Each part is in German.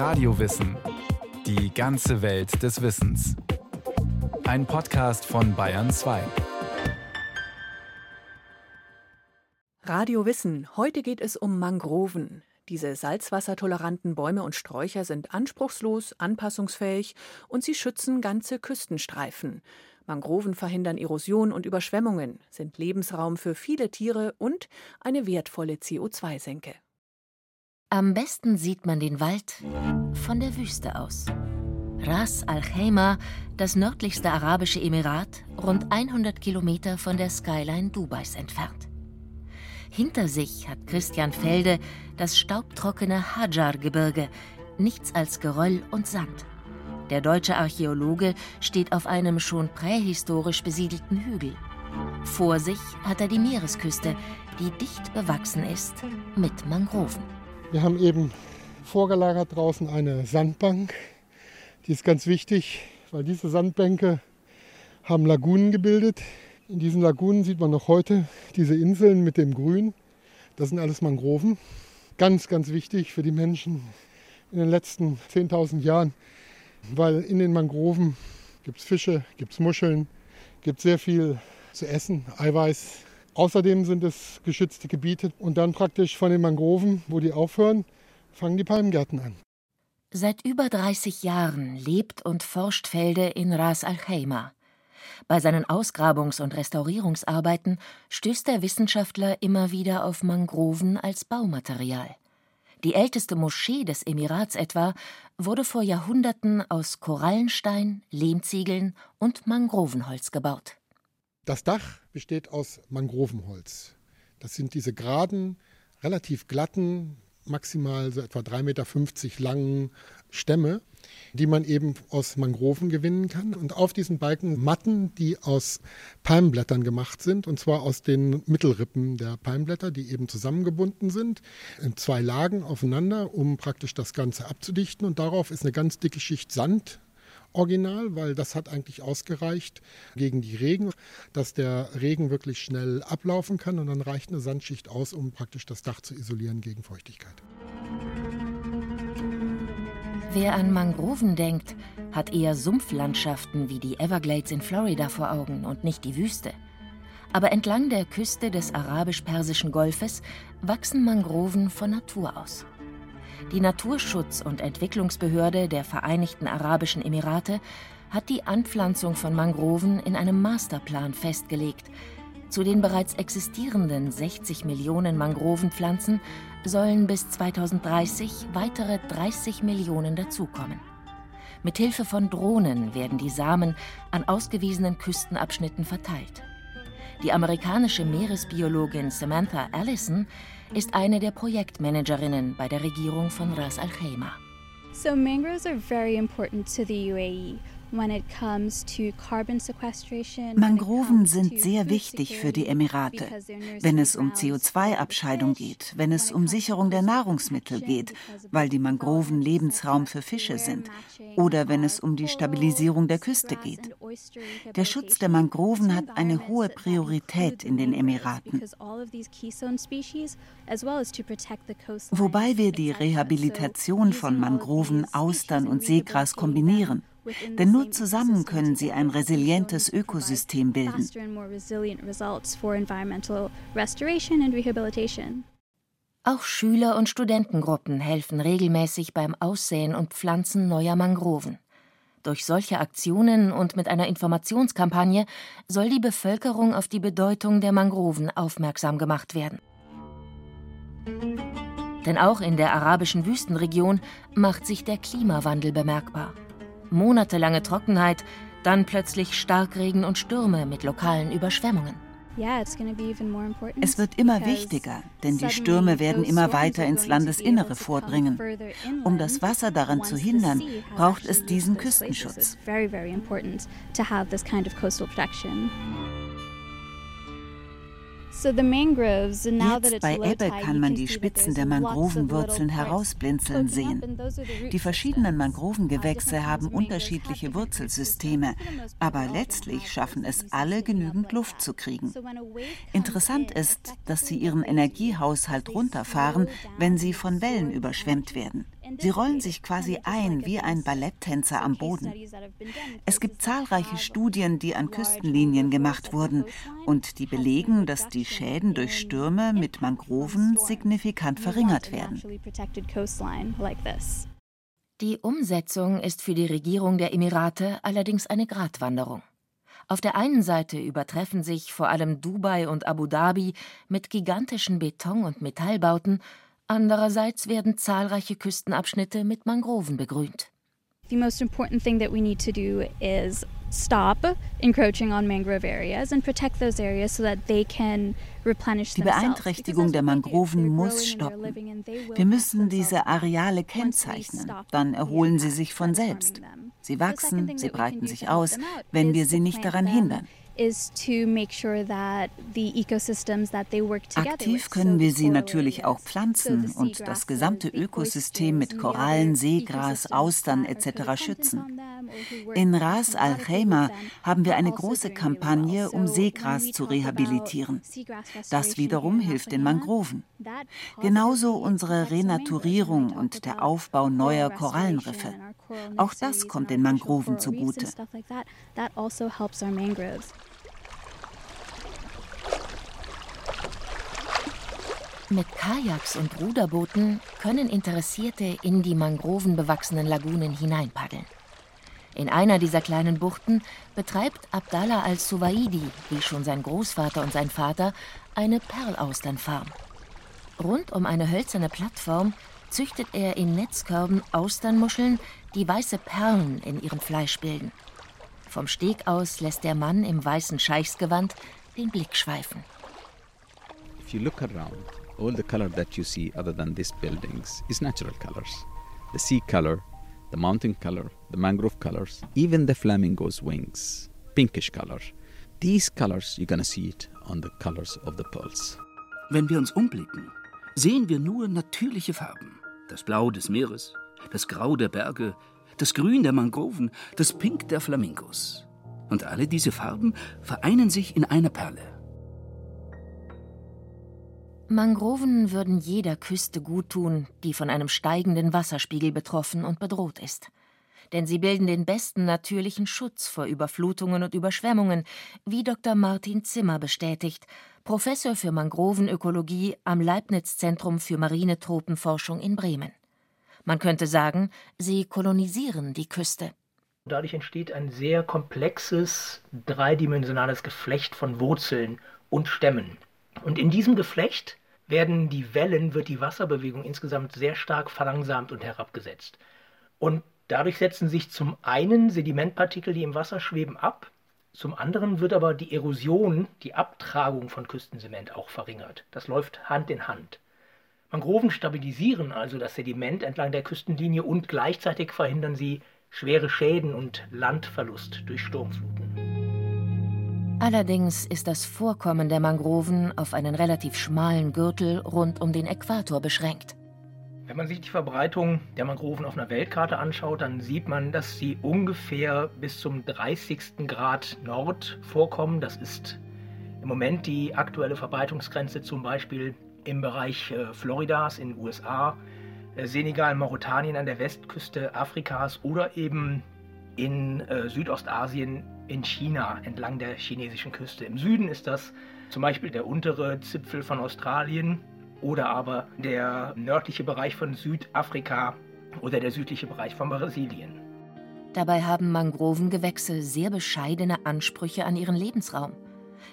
Radiowissen. Die ganze Welt des Wissens. Ein Podcast von Bayern 2. Radio Wissen. Heute geht es um Mangroven. Diese salzwassertoleranten Bäume und Sträucher sind anspruchslos, anpassungsfähig und sie schützen ganze Küstenstreifen. Mangroven verhindern Erosion und Überschwemmungen, sind Lebensraum für viele Tiere und eine wertvolle CO2-Senke. Am besten sieht man den Wald von der Wüste aus. Ras Al Khaimah, das nördlichste arabische Emirat, rund 100 Kilometer von der Skyline Dubais entfernt. Hinter sich hat Christian Felde das staubtrockene Hajar-Gebirge, nichts als Geröll und Sand. Der deutsche Archäologe steht auf einem schon prähistorisch besiedelten Hügel. Vor sich hat er die Meeresküste, die dicht bewachsen ist mit Mangroven. Wir haben eben vorgelagert draußen eine Sandbank. Die ist ganz wichtig, weil diese Sandbänke haben Lagunen gebildet. In diesen Lagunen sieht man noch heute diese Inseln mit dem Grün. Das sind alles Mangroven. Ganz, ganz wichtig für die Menschen in den letzten 10.000 Jahren, weil in den Mangroven gibt es Fische, gibt es Muscheln, gibt sehr viel zu essen, Eiweiß, Außerdem sind es geschützte Gebiete und dann praktisch von den Mangroven, wo die aufhören, fangen die Palmgärten an. Seit über 30 Jahren lebt und forscht Felde in Ras Al Khaimah. Bei seinen Ausgrabungs- und Restaurierungsarbeiten stößt der Wissenschaftler immer wieder auf Mangroven als Baumaterial. Die älteste Moschee des Emirats etwa wurde vor Jahrhunderten aus Korallenstein, Lehmziegeln und Mangrovenholz gebaut. Das Dach besteht aus Mangrovenholz. Das sind diese geraden, relativ glatten, maximal so etwa 3,50 Meter langen Stämme, die man eben aus Mangroven gewinnen kann. Und auf diesen Balken Matten, die aus Palmblättern gemacht sind, und zwar aus den Mittelrippen der Palmblätter, die eben zusammengebunden sind, in zwei Lagen aufeinander, um praktisch das Ganze abzudichten. Und darauf ist eine ganz dicke Schicht Sand original, weil das hat eigentlich ausgereicht gegen die Regen, dass der Regen wirklich schnell ablaufen kann und dann reicht eine Sandschicht aus, um praktisch das Dach zu isolieren gegen Feuchtigkeit. Wer an Mangroven denkt, hat eher Sumpflandschaften wie die Everglades in Florida vor Augen und nicht die Wüste. Aber entlang der Küste des arabisch-persischen Golfes wachsen Mangroven von Natur aus. Die Naturschutz- und Entwicklungsbehörde der Vereinigten Arabischen Emirate hat die Anpflanzung von Mangroven in einem Masterplan festgelegt. Zu den bereits existierenden 60 Millionen Mangrovenpflanzen sollen bis 2030 weitere 30 Millionen dazukommen. Mithilfe von Drohnen werden die Samen an ausgewiesenen Küstenabschnitten verteilt. Die amerikanische Meeresbiologin Samantha Allison ist eine der Projektmanagerinnen bei der Regierung von Ras Al Khaimah. So mangroves are very important to the UAE. Mangroven sind sehr wichtig für die Emirate, wenn es um CO2-Abscheidung geht, wenn es um Sicherung der Nahrungsmittel geht, weil die Mangroven Lebensraum für Fische sind, oder wenn es um die Stabilisierung der Küste geht. Der Schutz der Mangroven hat eine hohe Priorität in den Emiraten. Wobei wir die Rehabilitation von Mangroven, Austern und Seegras kombinieren. Denn nur zusammen können sie ein resilientes Ökosystem bilden. Auch Schüler und Studentengruppen helfen regelmäßig beim Aussehen und Pflanzen neuer Mangroven. Durch solche Aktionen und mit einer Informationskampagne soll die Bevölkerung auf die Bedeutung der Mangroven aufmerksam gemacht werden. Denn auch in der arabischen Wüstenregion macht sich der Klimawandel bemerkbar monatelange Trockenheit, dann plötzlich Starkregen und Stürme mit lokalen Überschwemmungen. Es wird immer wichtiger, denn die Stürme werden immer weiter ins Landesinnere vordringen. Um das Wasser daran zu hindern, braucht es diesen Küstenschutz. Jetzt bei Ebbe kann man die Spitzen der Mangrovenwurzeln herausblinzeln sehen. Die verschiedenen Mangrovengewächse haben unterschiedliche Wurzelsysteme, aber letztlich schaffen es alle, genügend Luft zu kriegen. Interessant ist, dass sie ihren Energiehaushalt runterfahren, wenn sie von Wellen überschwemmt werden. Sie rollen sich quasi ein wie ein Balletttänzer am Boden. Es gibt zahlreiche Studien, die an Küstenlinien gemacht wurden und die belegen, dass die Schäden durch Stürme mit Mangroven signifikant verringert werden. Die Umsetzung ist für die Regierung der Emirate allerdings eine Gratwanderung. Auf der einen Seite übertreffen sich vor allem Dubai und Abu Dhabi mit gigantischen Beton- und Metallbauten, andererseits werden zahlreiche Küstenabschnitte mit Mangroven begrünt. The most important thing that we need to do is stop encroaching on mangrove areas and protect those areas so that they can replenish Die Beeinträchtigung der Mangroven muss stoppen. Wir müssen diese Areale kennzeichnen, dann erholen sie sich von selbst. Sie wachsen, sie breiten sich aus, wenn wir sie nicht daran hindern. Aktiv können wir sie natürlich auch pflanzen und das gesamte Ökosystem mit Korallen, Seegras, Austern etc. schützen. In Ras Al Khaimah haben wir eine große Kampagne, um Seegras zu rehabilitieren. Das wiederum hilft den Mangroven. Genauso unsere Renaturierung und der Aufbau neuer Korallenriffe. Auch das kommt den Mangroven zugute. Mit Kajaks und Ruderbooten können Interessierte in die mangrovenbewachsenen Lagunen hineinpaddeln. In einer dieser kleinen Buchten betreibt Abdallah al-Suwaidi, wie schon sein Großvater und sein Vater, eine Perlausternfarm. Rund um eine hölzerne Plattform züchtet er in Netzkörben Austernmuscheln, die weiße Perlen in ihrem Fleisch bilden. Vom Steg aus lässt der Mann im weißen Scheichsgewand den Blick schweifen. If you look around, all the color that you see other than these buildings is natural colors. The sea color, the mountain color, the mangrove colors, even the flamingo's wings, pinkish color. These colors, you're gonna see it on the colors of the pearls. Wenn wir uns umblicken, sehen wir nur natürliche Farben. Das Blau des Meeres, das Grau der Berge, das Grün der Mangroven, das Pink der Flamingos. Und alle diese Farben vereinen sich in einer Perle. Mangroven würden jeder Küste guttun, die von einem steigenden Wasserspiegel betroffen und bedroht ist. Denn sie bilden den besten natürlichen Schutz vor Überflutungen und Überschwemmungen, wie Dr. Martin Zimmer bestätigt, Professor für Mangrovenökologie am Leibniz-Zentrum für marine Tropenforschung in Bremen. Man könnte sagen, sie kolonisieren die Küste. Dadurch entsteht ein sehr komplexes, dreidimensionales Geflecht von Wurzeln und Stämmen. Und in diesem Geflecht werden die Wellen, wird die Wasserbewegung insgesamt sehr stark verlangsamt und herabgesetzt. Und dadurch setzen sich zum einen Sedimentpartikel, die im Wasser schweben, ab, zum anderen wird aber die Erosion, die Abtragung von Küstensement auch verringert. Das läuft Hand in Hand. Mangroven stabilisieren also das Sediment entlang der Küstenlinie und gleichzeitig verhindern sie schwere Schäden und Landverlust durch Sturmfluten. Allerdings ist das Vorkommen der Mangroven auf einen relativ schmalen Gürtel rund um den Äquator beschränkt. Wenn man sich die Verbreitung der Mangroven auf einer Weltkarte anschaut, dann sieht man, dass sie ungefähr bis zum 30. Grad Nord vorkommen. Das ist im Moment die aktuelle Verbreitungsgrenze zum Beispiel im Bereich äh, Floridas in den USA, äh, Senegal, Mauretanien an der Westküste Afrikas oder eben in äh, Südostasien in China entlang der chinesischen Küste. Im Süden ist das zum Beispiel der untere Zipfel von Australien oder aber der nördliche Bereich von Südafrika oder der südliche Bereich von Brasilien. Dabei haben Mangrovengewächse sehr bescheidene Ansprüche an ihren Lebensraum.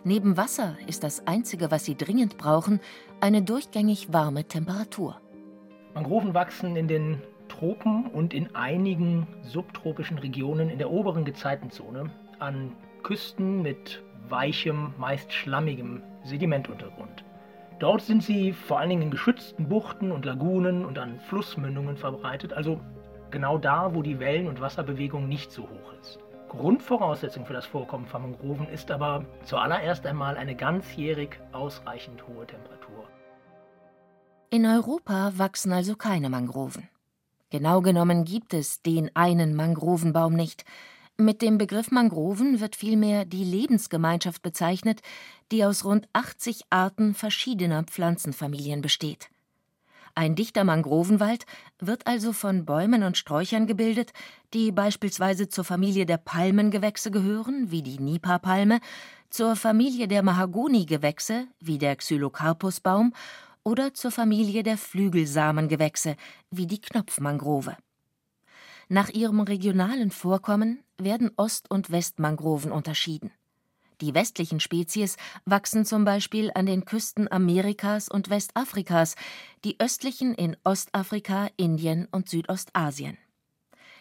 Neben Wasser ist das Einzige, was sie dringend brauchen, eine durchgängig warme Temperatur. Mangroven wachsen in den Tropen und in einigen subtropischen Regionen in der oberen Gezeitenzone an Küsten mit weichem, meist schlammigem Sedimentuntergrund. Dort sind sie vor allen Dingen in geschützten Buchten und Lagunen und an Flussmündungen verbreitet, also genau da, wo die Wellen- und Wasserbewegung nicht so hoch ist. Grundvoraussetzung für das Vorkommen von Mangroven ist aber zuallererst einmal eine ganzjährig ausreichend hohe Temperatur. In Europa wachsen also keine Mangroven. Genau genommen gibt es den einen Mangrovenbaum nicht, mit dem Begriff Mangroven wird vielmehr die Lebensgemeinschaft bezeichnet, die aus rund 80 Arten verschiedener Pflanzenfamilien besteht. Ein dichter Mangrovenwald wird also von Bäumen und Sträuchern gebildet, die beispielsweise zur Familie der Palmengewächse gehören, wie die Nipah-Palme, zur Familie der Mahagoni-Gewächse, wie der Xylocarpusbaum, oder zur Familie der Flügelsamengewächse, wie die Knopfmangrove. Nach ihrem regionalen Vorkommen werden Ost- und Westmangroven unterschieden. Die westlichen Spezies wachsen zum Beispiel an den Küsten Amerikas und Westafrikas, die östlichen in Ostafrika, Indien und Südostasien.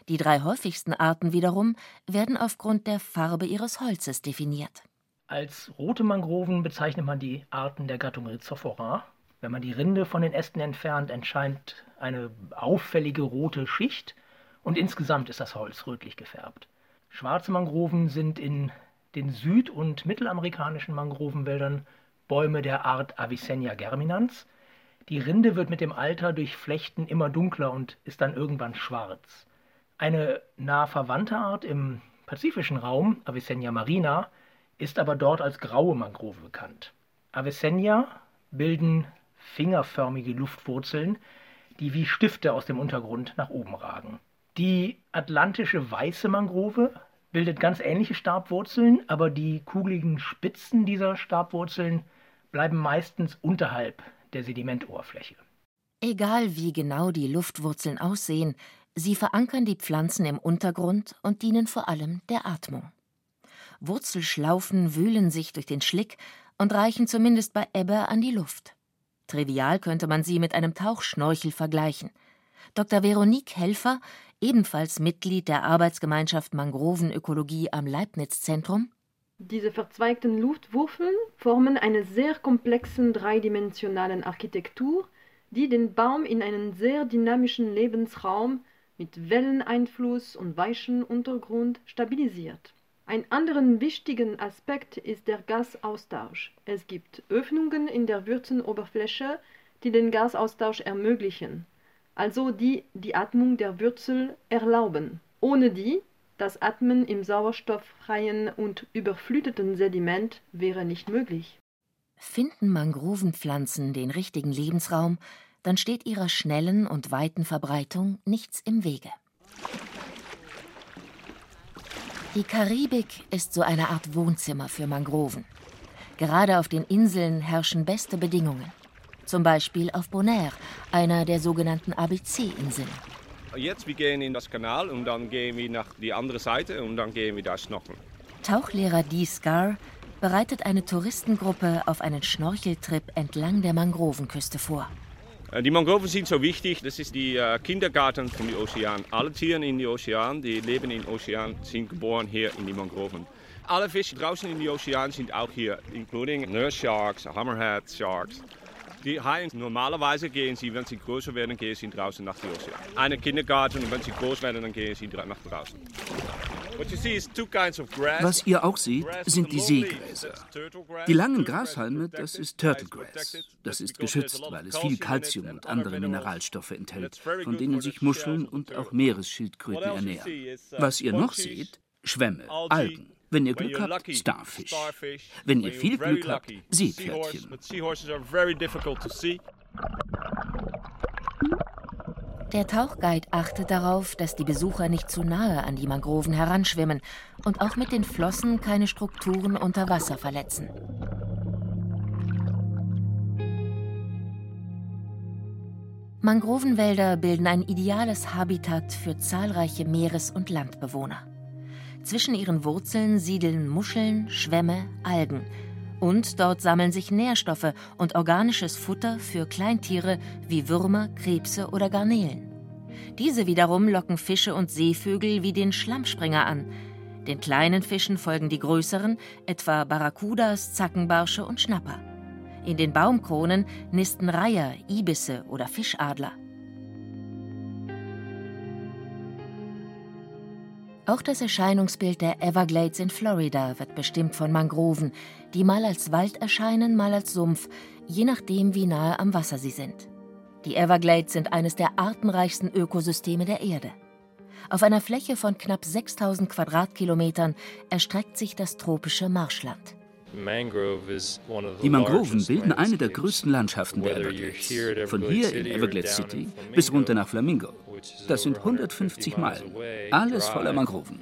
Die drei häufigsten Arten wiederum werden aufgrund der Farbe ihres Holzes definiert. Als rote Mangroven bezeichnet man die Arten der Gattung Rhizophora. Wenn man die Rinde von den Ästen entfernt, entscheint eine auffällige rote Schicht und insgesamt ist das Holz rötlich gefärbt. Schwarze Mangroven sind in den süd- und mittelamerikanischen Mangrovenwäldern Bäume der Art Avicennia germinans. Die Rinde wird mit dem Alter durch Flechten immer dunkler und ist dann irgendwann schwarz. Eine nah verwandte Art im pazifischen Raum, Avicennia marina, ist aber dort als graue Mangrove bekannt. Avicennia bilden fingerförmige Luftwurzeln, die wie Stifte aus dem Untergrund nach oben ragen. Die atlantische weiße Mangrove bildet ganz ähnliche Stabwurzeln, aber die kugeligen Spitzen dieser Stabwurzeln bleiben meistens unterhalb der Sedimentoberfläche. Egal wie genau die Luftwurzeln aussehen, sie verankern die Pflanzen im Untergrund und dienen vor allem der Atmung. Wurzelschlaufen wühlen sich durch den Schlick und reichen zumindest bei Ebbe an die Luft. Trivial könnte man sie mit einem Tauchschnorchel vergleichen. Dr. Veronique Helfer ebenfalls Mitglied der Arbeitsgemeinschaft Mangrovenökologie am Leibniz-Zentrum. Diese verzweigten Luftwürfel formen eine sehr komplexen dreidimensionalen Architektur, die den Baum in einen sehr dynamischen Lebensraum mit Welleneinfluss und weichem Untergrund stabilisiert. Ein anderen wichtigen Aspekt ist der Gasaustausch. Es gibt Öffnungen in der Würzenoberfläche, die den Gasaustausch ermöglichen also die die Atmung der Wurzel erlauben, ohne die das Atmen im sauerstofffreien und überfluteten Sediment wäre nicht möglich. Finden Mangrovenpflanzen den richtigen Lebensraum, dann steht ihrer schnellen und weiten Verbreitung nichts im Wege. Die Karibik ist so eine Art Wohnzimmer für Mangroven. Gerade auf den Inseln herrschen beste Bedingungen zum Beispiel auf Bonaire, einer der sogenannten ABC-Inseln. Jetzt wir gehen in das Kanal und dann gehen wir nach die andere Seite und dann gehen wir da schnorcheln. Tauchlehrer Dee Scar bereitet eine Touristengruppe auf einen Schnorcheltrip entlang der Mangrovenküste vor. Äh, die Mangroven sind so wichtig, das ist die äh, Kindergarten von den Ozean. Alle Tiere in den Ozean, die leben im Ozean, sind geboren hier in die Mangroven. Alle Fische draußen in den Ozean sind auch hier, including nurse sharks, hammerhead sharks. Die Haien, normalerweise gehen sie, wenn sie größer werden, gehen sie draußen nach Ozean. Eine Kindergarten und wenn sie groß werden, dann gehen sie nach draußen. Was ihr auch seht, sind die Seegräser. Die langen Grashalme, das ist Turtlegrass. Das ist geschützt, weil es viel Kalzium und andere Mineralstoffe enthält, von denen sich Muscheln und auch Meeresschildkröten ernähren. Was ihr noch seht, Schwämme, Algen. Wenn ihr Glück habt, Starfish. Wenn ihr viel Glück habt, Seepferdchen. Der Tauchguide achtet darauf, dass die Besucher nicht zu nahe an die Mangroven heranschwimmen und auch mit den Flossen keine Strukturen unter Wasser verletzen. Mangrovenwälder bilden ein ideales Habitat für zahlreiche Meeres- und Landbewohner. Zwischen ihren Wurzeln siedeln Muscheln, Schwämme, Algen. Und dort sammeln sich Nährstoffe und organisches Futter für Kleintiere wie Würmer, Krebse oder Garnelen. Diese wiederum locken Fische und Seevögel wie den Schlammspringer an. Den kleinen Fischen folgen die größeren, etwa Barracudas, Zackenbarsche und Schnapper. In den Baumkronen nisten Reiher, Ibisse oder Fischadler. Auch das Erscheinungsbild der Everglades in Florida wird bestimmt von Mangroven, die mal als Wald erscheinen, mal als Sumpf, je nachdem, wie nahe am Wasser sie sind. Die Everglades sind eines der artenreichsten Ökosysteme der Erde. Auf einer Fläche von knapp 6000 Quadratkilometern erstreckt sich das tropische Marschland. Die Mangroven bilden eine der größten Landschaften der Everglades. Von hier in Everglades City bis runter nach Flamingo. Das sind 150 Meilen. Alles voller Mangroven.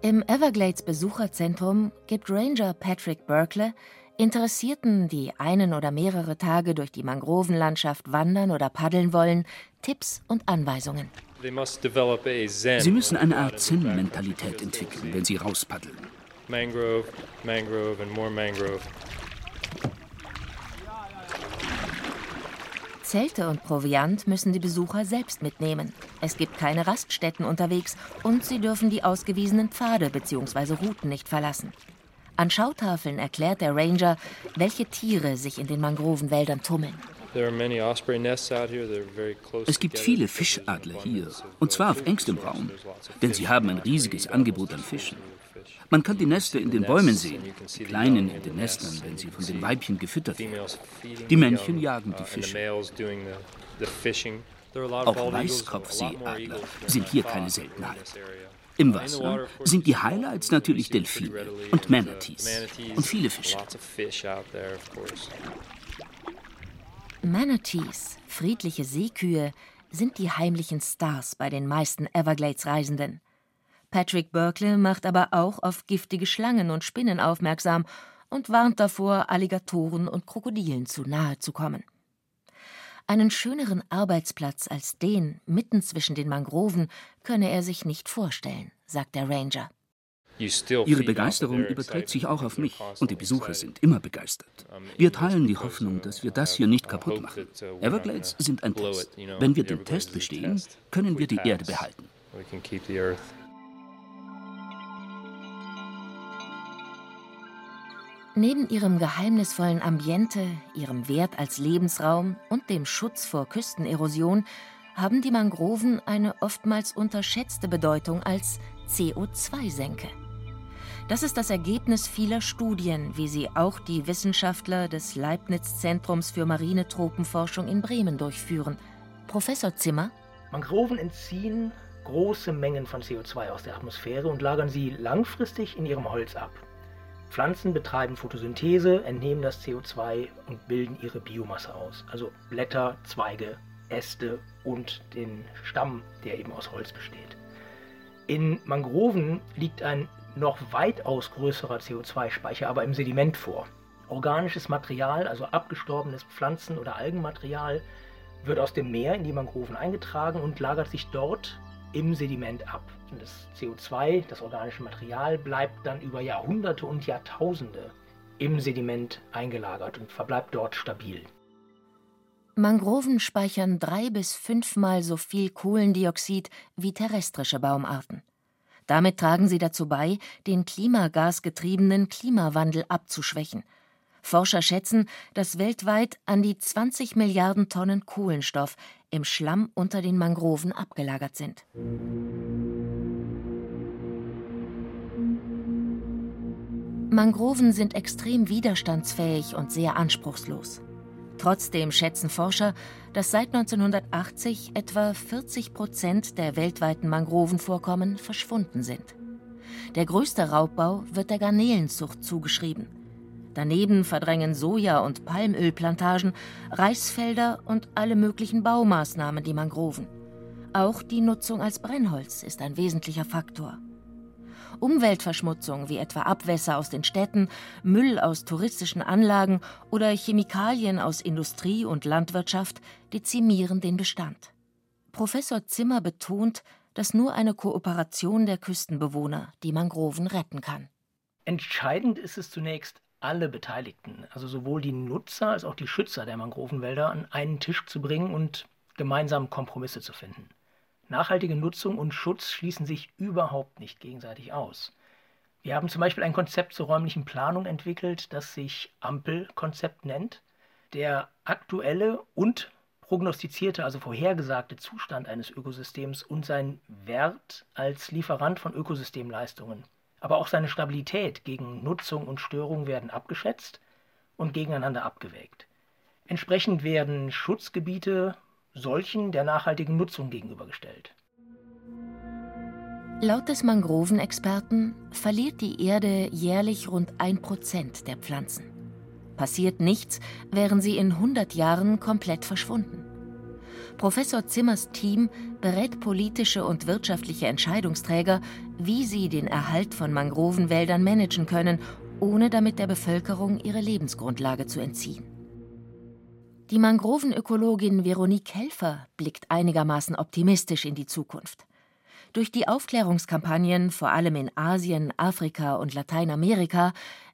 Im Everglades Besucherzentrum gibt Ranger Patrick Berkeley Interessierten, die einen oder mehrere Tage durch die Mangrovenlandschaft wandern oder paddeln wollen, Tipps und Anweisungen. Sie müssen eine Art Zen-Mentalität entwickeln, wenn sie rauspaddeln. Mangrove, Mangrove and more Mangrove. Zelte und Proviant müssen die Besucher selbst mitnehmen. Es gibt keine Raststätten unterwegs und sie dürfen die ausgewiesenen Pfade bzw. Routen nicht verlassen. An Schautafeln erklärt der Ranger, welche Tiere sich in den Mangrovenwäldern tummeln. Es gibt viele Fischadler hier, und zwar auf engstem Raum, denn sie haben ein riesiges Angebot an Fischen. Man kann die Nester in den Bäumen sehen, die Kleinen in den Nestern, wenn sie von den Weibchen gefüttert werden. Die Männchen jagen die Fische. Auch Weißkopfseeadler sind hier keine Seltenheit. Im Wasser sind die Highlights natürlich Delfine und Manatees und viele Fische. Manatees, friedliche Seekühe, sind die heimlichen Stars bei den meisten Everglades-Reisenden. Patrick Berkeley macht aber auch auf giftige Schlangen und Spinnen aufmerksam und warnt davor, Alligatoren und Krokodilen zu nahe zu kommen. Einen schöneren Arbeitsplatz als den mitten zwischen den Mangroven könne er sich nicht vorstellen, sagt der Ranger. Ihre Begeisterung überträgt sich auch auf mich und die Besucher sind immer begeistert. Wir teilen die Hoffnung, dass wir das hier nicht kaputt machen. Everglades sind ein Test. Wenn wir den Test bestehen, können wir die Erde behalten. Neben ihrem geheimnisvollen Ambiente, ihrem Wert als Lebensraum und dem Schutz vor Küstenerosion haben die Mangroven eine oftmals unterschätzte Bedeutung als CO2-Senke. Das ist das Ergebnis vieler Studien, wie sie auch die Wissenschaftler des Leibniz-Zentrums für marine Tropenforschung in Bremen durchführen. Professor Zimmer. Mangroven entziehen große Mengen von CO2 aus der Atmosphäre und lagern sie langfristig in ihrem Holz ab. Pflanzen betreiben Photosynthese, entnehmen das CO2 und bilden ihre Biomasse aus. Also Blätter, Zweige, Äste und den Stamm, der eben aus Holz besteht. In Mangroven liegt ein noch weitaus größerer CO2-Speicher aber im Sediment vor. Organisches Material, also abgestorbenes Pflanzen- oder Algenmaterial, wird aus dem Meer in die Mangroven eingetragen und lagert sich dort im Sediment ab. Das CO2, das organische Material, bleibt dann über Jahrhunderte und Jahrtausende im Sediment eingelagert und verbleibt dort stabil. Mangroven speichern drei bis fünfmal so viel Kohlendioxid wie terrestrische Baumarten. Damit tragen sie dazu bei, den klimagasgetriebenen Klimawandel abzuschwächen – Forscher schätzen, dass weltweit an die 20 Milliarden Tonnen Kohlenstoff im Schlamm unter den Mangroven abgelagert sind. Mangroven sind extrem widerstandsfähig und sehr anspruchslos. Trotzdem schätzen Forscher, dass seit 1980 etwa 40 Prozent der weltweiten Mangrovenvorkommen verschwunden sind. Der größte Raubbau wird der Garnelenzucht zugeschrieben. Daneben verdrängen Soja- und Palmölplantagen, Reisfelder und alle möglichen Baumaßnahmen die Mangroven. Auch die Nutzung als Brennholz ist ein wesentlicher Faktor. Umweltverschmutzung wie etwa Abwässer aus den Städten, Müll aus touristischen Anlagen oder Chemikalien aus Industrie und Landwirtschaft dezimieren den Bestand. Professor Zimmer betont, dass nur eine Kooperation der Küstenbewohner die Mangroven retten kann. Entscheidend ist es zunächst, alle Beteiligten, also sowohl die Nutzer als auch die Schützer der Mangrovenwälder, an einen Tisch zu bringen und gemeinsam Kompromisse zu finden. Nachhaltige Nutzung und Schutz schließen sich überhaupt nicht gegenseitig aus. Wir haben zum Beispiel ein Konzept zur räumlichen Planung entwickelt, das sich Ampelkonzept nennt. Der aktuelle und prognostizierte, also vorhergesagte Zustand eines Ökosystems und sein Wert als Lieferant von Ökosystemleistungen aber auch seine Stabilität gegen Nutzung und Störung werden abgeschätzt und gegeneinander abgewägt. Entsprechend werden Schutzgebiete solchen der nachhaltigen Nutzung gegenübergestellt. Laut des Mangrovenexperten verliert die Erde jährlich rund ein Prozent der Pflanzen. Passiert nichts, wären sie in 100 Jahren komplett verschwunden. Professor Zimmers Team berät politische und wirtschaftliche Entscheidungsträger, wie sie den Erhalt von Mangrovenwäldern managen können, ohne damit der Bevölkerung ihre Lebensgrundlage zu entziehen. Die Mangrovenökologin Veronique Helfer blickt einigermaßen optimistisch in die Zukunft. Durch die Aufklärungskampagnen, vor allem in Asien, Afrika und Lateinamerika,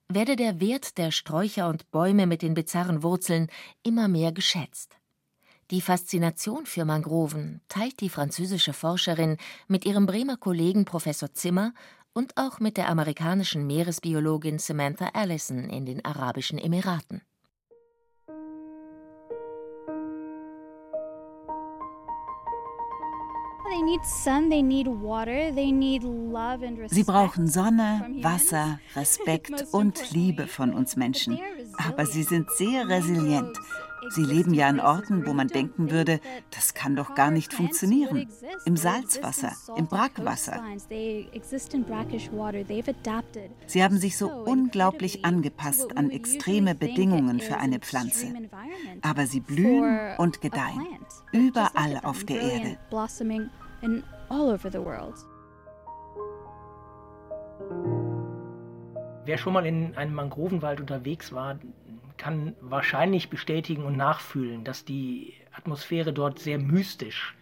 werde der Wert der Sträucher und Bäume mit den bizarren Wurzeln immer mehr geschätzt. Die Faszination für Mangroven teilt die französische Forscherin mit ihrem Bremer Kollegen Professor Zimmer und auch mit der amerikanischen Meeresbiologin Samantha Allison in den Arabischen Emiraten. Sie brauchen Sonne, Wasser, Respekt und Liebe von uns Menschen. Aber sie sind sehr resilient. Sie leben ja an Orten, wo man denken würde, das kann doch gar nicht funktionieren. Im Salzwasser, im Brackwasser. Sie haben sich so unglaublich angepasst an extreme Bedingungen für eine Pflanze. Aber sie blühen und gedeihen, überall auf der Erde. Wer schon mal in einem Mangrovenwald unterwegs war, kann wahrscheinlich bestätigen und nachfühlen, dass die Atmosphäre dort sehr mystisch,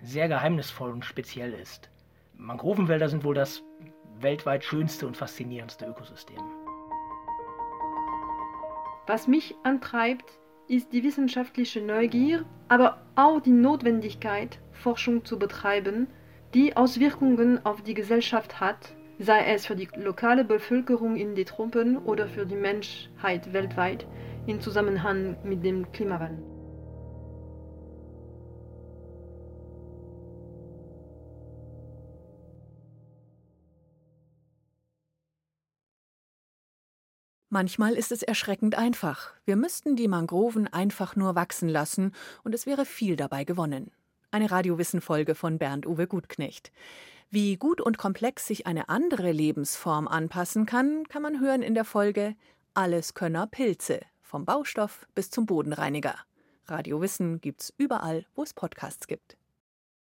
sehr geheimnisvoll und speziell ist. Mangrovenwälder sind wohl das weltweit schönste und faszinierendste Ökosystem. Was mich antreibt, ist die wissenschaftliche Neugier, aber auch die Notwendigkeit, Forschung zu betreiben, die Auswirkungen auf die Gesellschaft hat, sei es für die lokale Bevölkerung in den Tropen oder für die Menschheit weltweit in Zusammenhang mit dem Klimawandel. Manchmal ist es erschreckend einfach. Wir müssten die Mangroven einfach nur wachsen lassen und es wäre viel dabei gewonnen. Eine Radiowissen-Folge von Bernd-Uwe Gutknecht. Wie gut und komplex sich eine andere Lebensform anpassen kann, kann man hören in der Folge Alleskönner Pilze, vom Baustoff bis zum Bodenreiniger. Radio Wissen gibt's überall, wo es Podcasts gibt.